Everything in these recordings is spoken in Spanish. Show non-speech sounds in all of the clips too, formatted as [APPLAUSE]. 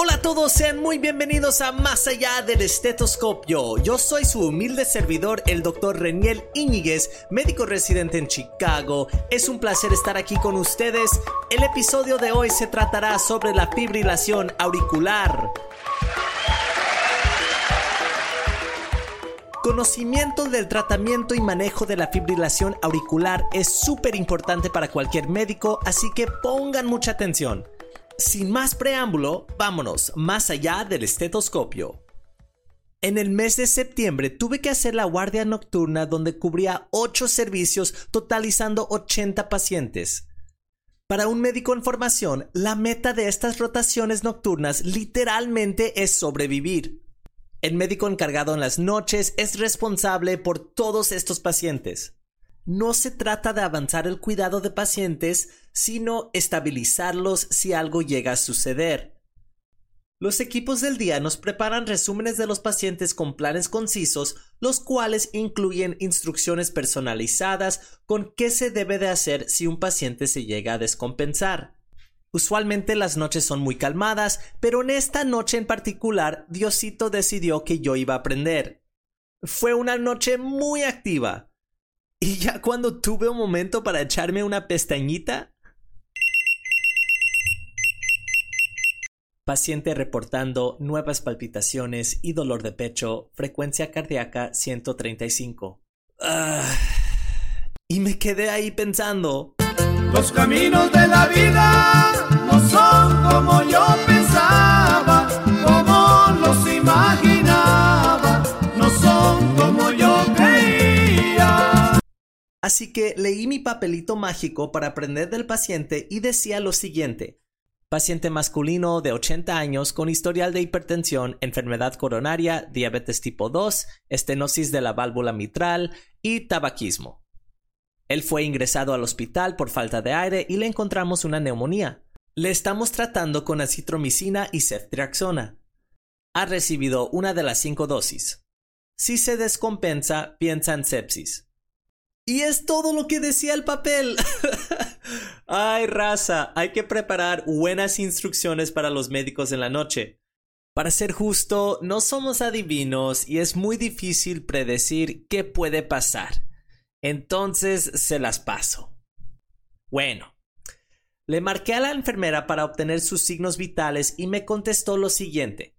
Hola a todos, sean muy bienvenidos a Más allá del estetoscopio. Yo soy su humilde servidor, el doctor Reniel Íñiguez, médico residente en Chicago. Es un placer estar aquí con ustedes. El episodio de hoy se tratará sobre la fibrilación auricular. Conocimiento del tratamiento y manejo de la fibrilación auricular es súper importante para cualquier médico, así que pongan mucha atención. Sin más preámbulo, vámonos más allá del estetoscopio. En el mes de septiembre tuve que hacer la guardia nocturna donde cubría 8 servicios totalizando 80 pacientes. Para un médico en formación, la meta de estas rotaciones nocturnas literalmente es sobrevivir. El médico encargado en las noches es responsable por todos estos pacientes no se trata de avanzar el cuidado de pacientes, sino estabilizarlos si algo llega a suceder. Los equipos del día nos preparan resúmenes de los pacientes con planes concisos, los cuales incluyen instrucciones personalizadas con qué se debe de hacer si un paciente se llega a descompensar. Usualmente las noches son muy calmadas, pero en esta noche en particular Diosito decidió que yo iba a aprender. Fue una noche muy activa. [LAUGHS] Y ya cuando tuve un momento para echarme una pestañita... Paciente reportando nuevas palpitaciones y dolor de pecho, frecuencia cardíaca 135. Ah, y me quedé ahí pensando. Los caminos de la vida no son como yo Así que leí mi papelito mágico para aprender del paciente y decía lo siguiente. Paciente masculino de 80 años con historial de hipertensión, enfermedad coronaria, diabetes tipo 2, estenosis de la válvula mitral y tabaquismo. Él fue ingresado al hospital por falta de aire y le encontramos una neumonía. Le estamos tratando con acitromicina y ceftriaxona. Ha recibido una de las cinco dosis. Si se descompensa, piensa en sepsis. Y es todo lo que decía el papel. [LAUGHS] Ay, raza, hay que preparar buenas instrucciones para los médicos en la noche. Para ser justo, no somos adivinos y es muy difícil predecir qué puede pasar. Entonces se las paso. Bueno, le marqué a la enfermera para obtener sus signos vitales y me contestó lo siguiente.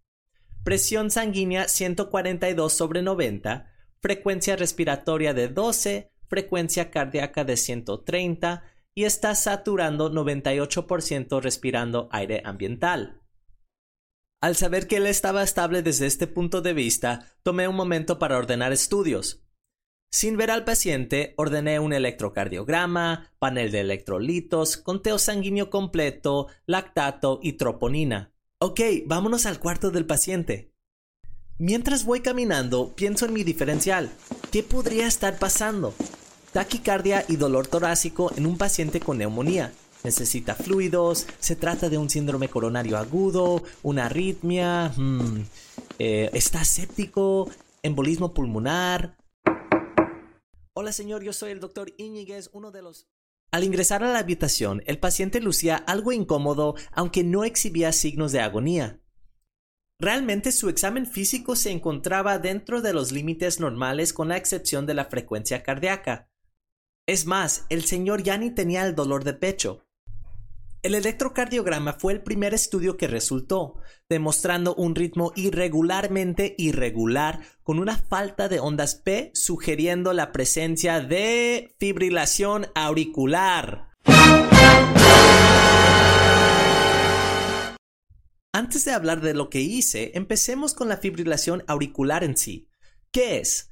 Presión sanguínea 142 sobre 90, frecuencia respiratoria de 12, frecuencia cardíaca de 130 y está saturando 98% respirando aire ambiental. Al saber que él estaba estable desde este punto de vista, tomé un momento para ordenar estudios. Sin ver al paciente, ordené un electrocardiograma, panel de electrolitos, conteo sanguíneo completo, lactato y troponina. Ok, vámonos al cuarto del paciente. Mientras voy caminando, pienso en mi diferencial. ¿Qué podría estar pasando? Taquicardia y dolor torácico en un paciente con neumonía. Necesita fluidos, se trata de un síndrome coronario agudo, una arritmia, hmm, eh, está séptico, embolismo pulmonar. Hola señor, yo soy el doctor Íñiguez, uno de los... Al ingresar a la habitación, el paciente lucía algo incómodo, aunque no exhibía signos de agonía. Realmente su examen físico se encontraba dentro de los límites normales con la excepción de la frecuencia cardíaca. Es más, el señor ya ni tenía el dolor de pecho. El electrocardiograma fue el primer estudio que resultó, demostrando un ritmo irregularmente irregular con una falta de ondas P sugiriendo la presencia de fibrilación auricular. Antes de hablar de lo que hice, empecemos con la fibrilación auricular en sí. ¿Qué es?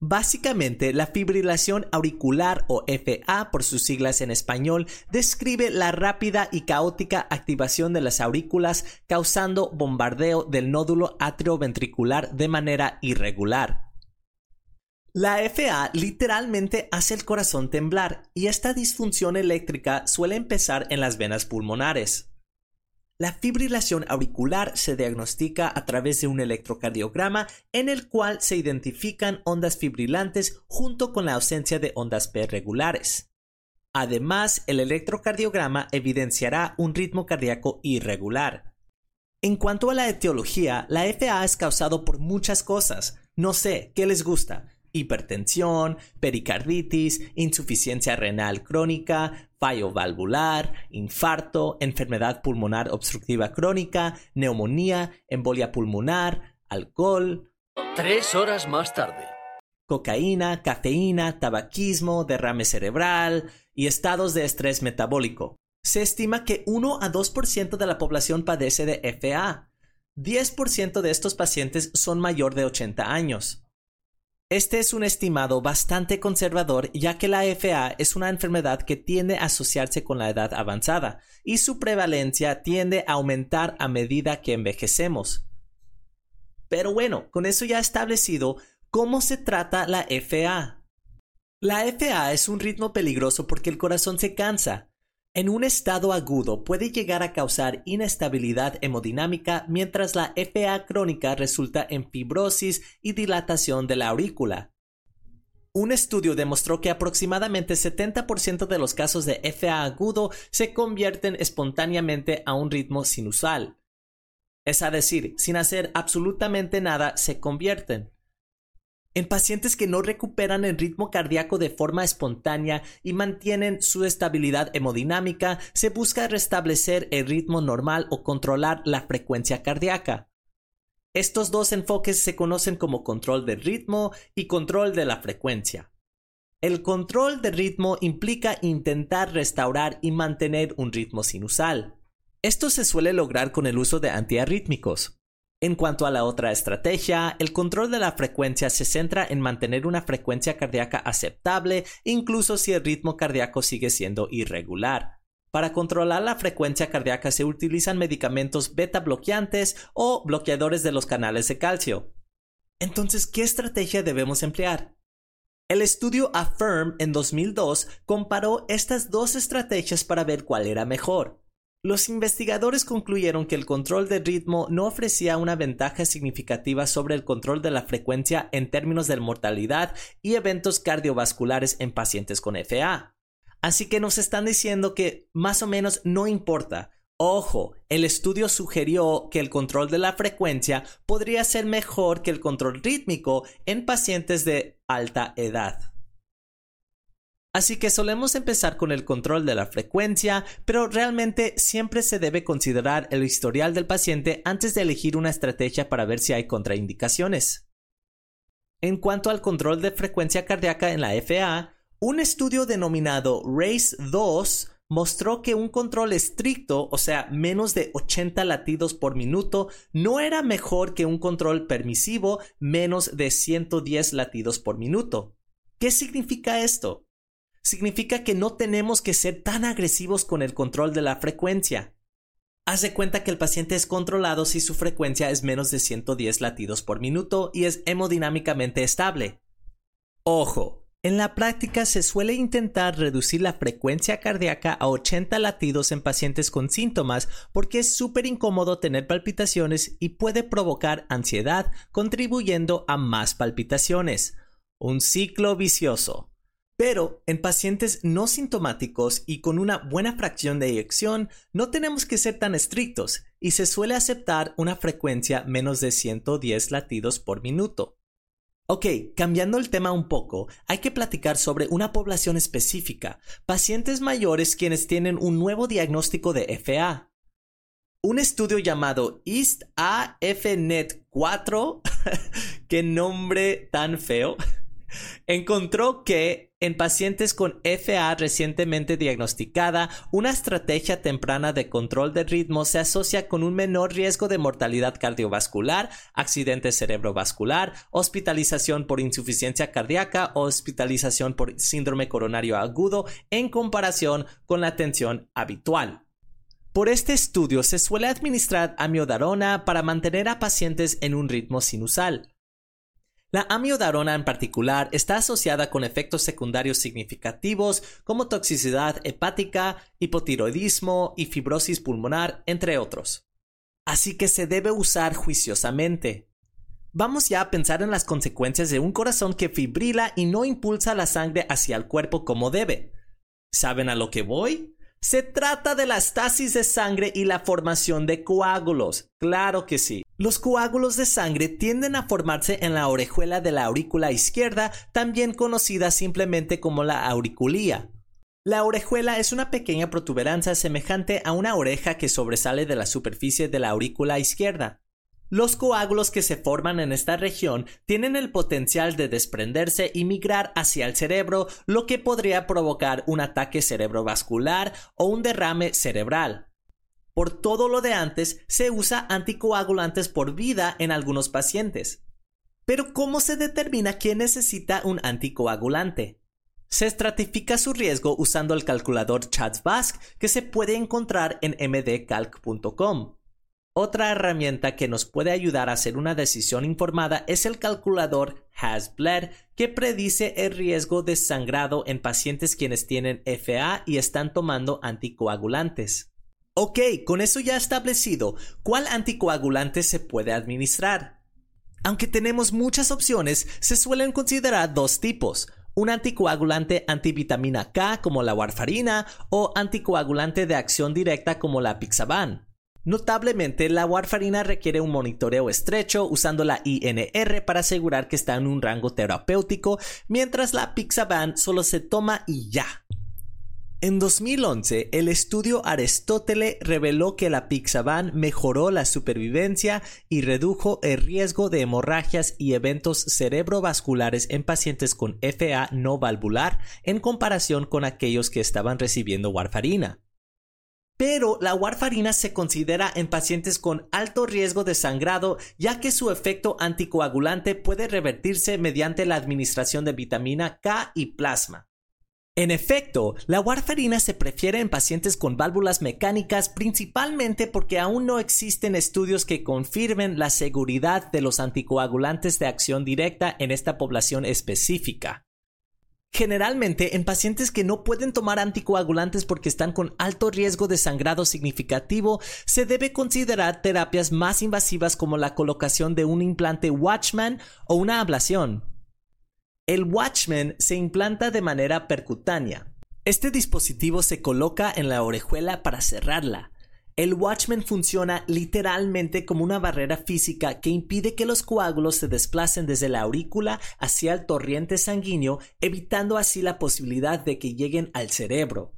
Básicamente, la fibrilación auricular o FA por sus siglas en español describe la rápida y caótica activación de las aurículas causando bombardeo del nódulo atrioventricular de manera irregular. La FA literalmente hace el corazón temblar y esta disfunción eléctrica suele empezar en las venas pulmonares. La fibrilación auricular se diagnostica a través de un electrocardiograma en el cual se identifican ondas fibrilantes junto con la ausencia de ondas P regulares. Además, el electrocardiograma evidenciará un ritmo cardíaco irregular. En cuanto a la etiología, la FA es causado por muchas cosas. No sé, ¿qué les gusta? hipertensión, pericarditis, insuficiencia renal crónica, fallo valvular, infarto, enfermedad pulmonar obstructiva crónica, neumonía, embolia pulmonar, alcohol. Tres horas más tarde. Cocaína, cafeína, tabaquismo, derrame cerebral y estados de estrés metabólico. Se estima que 1 a 2% de la población padece de FA. 10% de estos pacientes son mayor de 80 años. Este es un estimado bastante conservador ya que la FA es una enfermedad que tiende a asociarse con la edad avanzada y su prevalencia tiende a aumentar a medida que envejecemos. Pero bueno, con eso ya establecido, ¿cómo se trata la FA? La FA es un ritmo peligroso porque el corazón se cansa, en un estado agudo puede llegar a causar inestabilidad hemodinámica mientras la FA crónica resulta en fibrosis y dilatación de la aurícula. Un estudio demostró que aproximadamente 70% de los casos de FA agudo se convierten espontáneamente a un ritmo sinusal. Es a decir, sin hacer absolutamente nada, se convierten. En pacientes que no recuperan el ritmo cardíaco de forma espontánea y mantienen su estabilidad hemodinámica, se busca restablecer el ritmo normal o controlar la frecuencia cardíaca. Estos dos enfoques se conocen como control del ritmo y control de la frecuencia. El control de ritmo implica intentar restaurar y mantener un ritmo sinusal. Esto se suele lograr con el uso de antiarrítmicos. En cuanto a la otra estrategia, el control de la frecuencia se centra en mantener una frecuencia cardíaca aceptable incluso si el ritmo cardíaco sigue siendo irregular. Para controlar la frecuencia cardíaca se utilizan medicamentos beta bloqueantes o bloqueadores de los canales de calcio. Entonces, ¿qué estrategia debemos emplear? El estudio Affirm en 2002 comparó estas dos estrategias para ver cuál era mejor. Los investigadores concluyeron que el control de ritmo no ofrecía una ventaja significativa sobre el control de la frecuencia en términos de mortalidad y eventos cardiovasculares en pacientes con FA. Así que nos están diciendo que más o menos no importa. Ojo, el estudio sugirió que el control de la frecuencia podría ser mejor que el control rítmico en pacientes de alta edad. Así que solemos empezar con el control de la frecuencia, pero realmente siempre se debe considerar el historial del paciente antes de elegir una estrategia para ver si hay contraindicaciones. En cuanto al control de frecuencia cardíaca en la FA, un estudio denominado RACE 2 mostró que un control estricto, o sea, menos de 80 latidos por minuto, no era mejor que un control permisivo, menos de 110 latidos por minuto. ¿Qué significa esto? Significa que no tenemos que ser tan agresivos con el control de la frecuencia. Haz de cuenta que el paciente es controlado si su frecuencia es menos de 110 latidos por minuto y es hemodinámicamente estable. Ojo, en la práctica se suele intentar reducir la frecuencia cardíaca a 80 latidos en pacientes con síntomas porque es súper incómodo tener palpitaciones y puede provocar ansiedad, contribuyendo a más palpitaciones. Un ciclo vicioso. Pero en pacientes no sintomáticos y con una buena fracción de eyección, no tenemos que ser tan estrictos y se suele aceptar una frecuencia menos de 110 latidos por minuto. Ok, cambiando el tema un poco, hay que platicar sobre una población específica, pacientes mayores quienes tienen un nuevo diagnóstico de FA. Un estudio llamado East AFNet 4, [LAUGHS] qué nombre tan feo, encontró que en pacientes con FA recientemente diagnosticada, una estrategia temprana de control de ritmo se asocia con un menor riesgo de mortalidad cardiovascular, accidente cerebrovascular, hospitalización por insuficiencia cardíaca o hospitalización por síndrome coronario agudo en comparación con la atención habitual. Por este estudio se suele administrar amiodarona para mantener a pacientes en un ritmo sinusal. La amiodarona en particular está asociada con efectos secundarios significativos como toxicidad hepática, hipotiroidismo y fibrosis pulmonar, entre otros. Así que se debe usar juiciosamente. Vamos ya a pensar en las consecuencias de un corazón que fibrila y no impulsa la sangre hacia el cuerpo como debe. ¿Saben a lo que voy? Se trata de la estasis de sangre y la formación de coágulos. Claro que sí. Los coágulos de sangre tienden a formarse en la orejuela de la aurícula izquierda, también conocida simplemente como la auriculía. La orejuela es una pequeña protuberancia semejante a una oreja que sobresale de la superficie de la aurícula izquierda. Los coágulos que se forman en esta región tienen el potencial de desprenderse y migrar hacia el cerebro, lo que podría provocar un ataque cerebrovascular o un derrame cerebral. Por todo lo de antes, se usa anticoagulantes por vida en algunos pacientes. Pero ¿cómo se determina quién necesita un anticoagulante? Se estratifica su riesgo usando el calculador CHATS-VASC que se puede encontrar en mdcalc.com. Otra herramienta que nos puede ayudar a hacer una decisión informada es el calculador HAS-BLED, que predice el riesgo de sangrado en pacientes quienes tienen FA y están tomando anticoagulantes. Ok, con eso ya establecido, ¿cuál anticoagulante se puede administrar? Aunque tenemos muchas opciones, se suelen considerar dos tipos, un anticoagulante antivitamina K como la warfarina o anticoagulante de acción directa como la pixaban. Notablemente, la warfarina requiere un monitoreo estrecho usando la INR para asegurar que está en un rango terapéutico, mientras la Pixaban solo se toma y ya. En 2011, el estudio Aristóteles reveló que la Pixaban mejoró la supervivencia y redujo el riesgo de hemorragias y eventos cerebrovasculares en pacientes con FA no valvular en comparación con aquellos que estaban recibiendo warfarina pero la warfarina se considera en pacientes con alto riesgo de sangrado ya que su efecto anticoagulante puede revertirse mediante la administración de vitamina K y plasma. En efecto, la warfarina se prefiere en pacientes con válvulas mecánicas principalmente porque aún no existen estudios que confirmen la seguridad de los anticoagulantes de acción directa en esta población específica. Generalmente, en pacientes que no pueden tomar anticoagulantes porque están con alto riesgo de sangrado significativo, se debe considerar terapias más invasivas como la colocación de un implante Watchman o una ablación. El Watchman se implanta de manera percutánea. Este dispositivo se coloca en la orejuela para cerrarla. El Watchman funciona literalmente como una barrera física que impide que los coágulos se desplacen desde la aurícula hacia el torrente sanguíneo, evitando así la posibilidad de que lleguen al cerebro.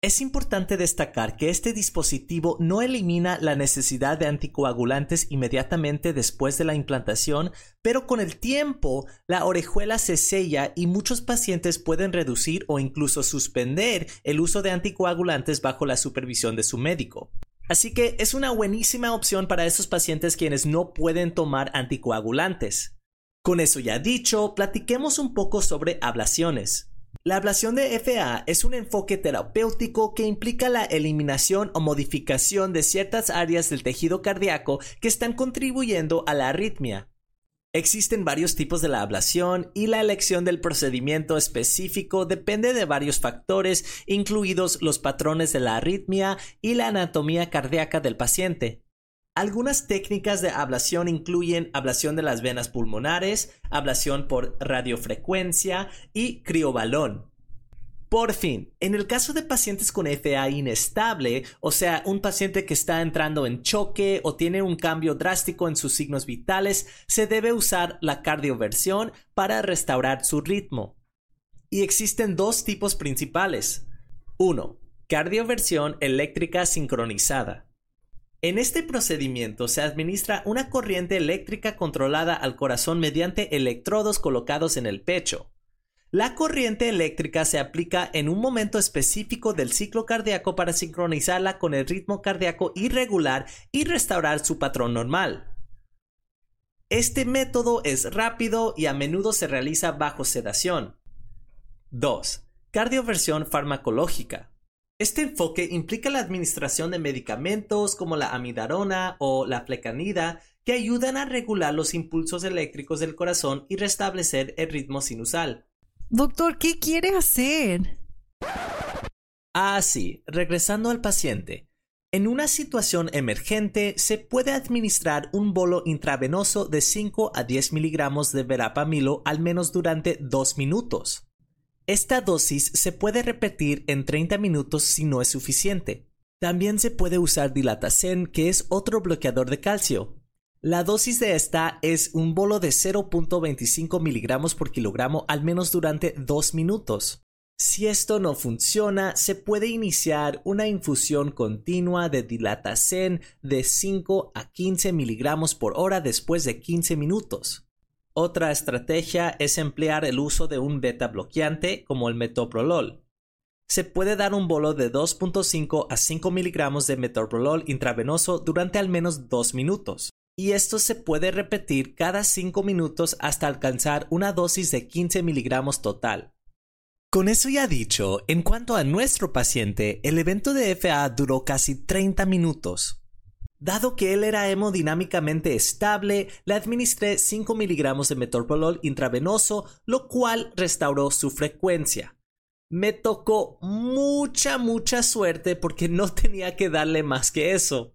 Es importante destacar que este dispositivo no elimina la necesidad de anticoagulantes inmediatamente después de la implantación, pero con el tiempo la orejuela se sella y muchos pacientes pueden reducir o incluso suspender el uso de anticoagulantes bajo la supervisión de su médico. Así que es una buenísima opción para esos pacientes quienes no pueden tomar anticoagulantes. Con eso ya dicho, platiquemos un poco sobre ablaciones. La ablación de FA es un enfoque terapéutico que implica la eliminación o modificación de ciertas áreas del tejido cardíaco que están contribuyendo a la arritmia. Existen varios tipos de la ablación y la elección del procedimiento específico depende de varios factores, incluidos los patrones de la arritmia y la anatomía cardíaca del paciente. Algunas técnicas de ablación incluyen ablación de las venas pulmonares, ablación por radiofrecuencia y criobalón. Por fin, en el caso de pacientes con FA inestable, o sea, un paciente que está entrando en choque o tiene un cambio drástico en sus signos vitales, se debe usar la cardioversión para restaurar su ritmo. Y existen dos tipos principales. 1. Cardioversión eléctrica sincronizada. En este procedimiento se administra una corriente eléctrica controlada al corazón mediante electrodos colocados en el pecho. La corriente eléctrica se aplica en un momento específico del ciclo cardíaco para sincronizarla con el ritmo cardíaco irregular y restaurar su patrón normal. Este método es rápido y a menudo se realiza bajo sedación. 2. Cardioversión farmacológica. Este enfoque implica la administración de medicamentos como la amidarona o la flecanida que ayudan a regular los impulsos eléctricos del corazón y restablecer el ritmo sinusal. Doctor, ¿qué quiere hacer? Ah, sí, regresando al paciente. En una situación emergente se puede administrar un bolo intravenoso de 5 a 10 miligramos de verapamilo al menos durante 2 minutos. Esta dosis se puede repetir en 30 minutos si no es suficiente. También se puede usar dilatacen, que es otro bloqueador de calcio. La dosis de esta es un bolo de 0.25 miligramos por kilogramo al menos durante 2 minutos. Si esto no funciona, se puede iniciar una infusión continua de dilatacen de 5 a 15 miligramos por hora después de 15 minutos. Otra estrategia es emplear el uso de un beta bloqueante como el metoprolol. Se puede dar un bolo de 2.5 a 5 miligramos de metoprolol intravenoso durante al menos 2 minutos. Y esto se puede repetir cada 5 minutos hasta alcanzar una dosis de 15 miligramos total. Con eso ya dicho, en cuanto a nuestro paciente, el evento de FA duró casi 30 minutos. Dado que él era hemodinámicamente estable, le administré 5 miligramos de metorpolol intravenoso, lo cual restauró su frecuencia. Me tocó mucha, mucha suerte porque no [LAUGHS] tenía que darle más que eso.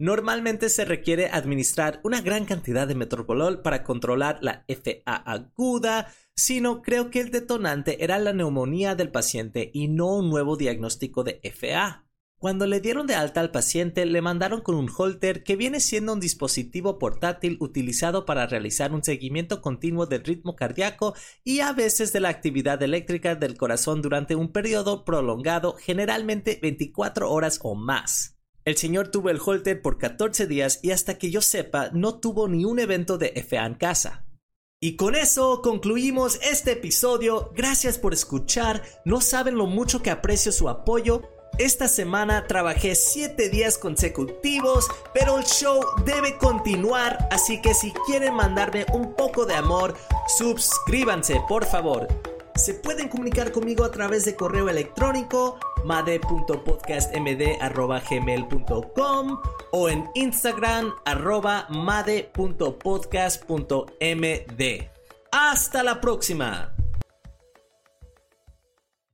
Normalmente se requiere administrar una gran cantidad de metropolol para controlar la FA aguda, sino creo que el detonante era la neumonía del paciente y no un nuevo diagnóstico de FA. Cuando le dieron de alta al paciente, le mandaron con un holter que viene siendo un dispositivo portátil utilizado para realizar un seguimiento continuo del ritmo cardíaco y a veces de la actividad eléctrica del corazón durante un periodo prolongado, generalmente 24 horas o más. El señor tuvo el holter por 14 días y hasta que yo sepa no tuvo ni un evento de FA en casa. Y con eso concluimos este episodio. Gracias por escuchar. No saben lo mucho que aprecio su apoyo. Esta semana trabajé 7 días consecutivos, pero el show debe continuar, así que si quieren mandarme un poco de amor, suscríbanse, por favor. Se pueden comunicar conmigo a través de correo electrónico made.podcastmd.gmail.com o en Instagram arroba made.podcast.md. Hasta la próxima.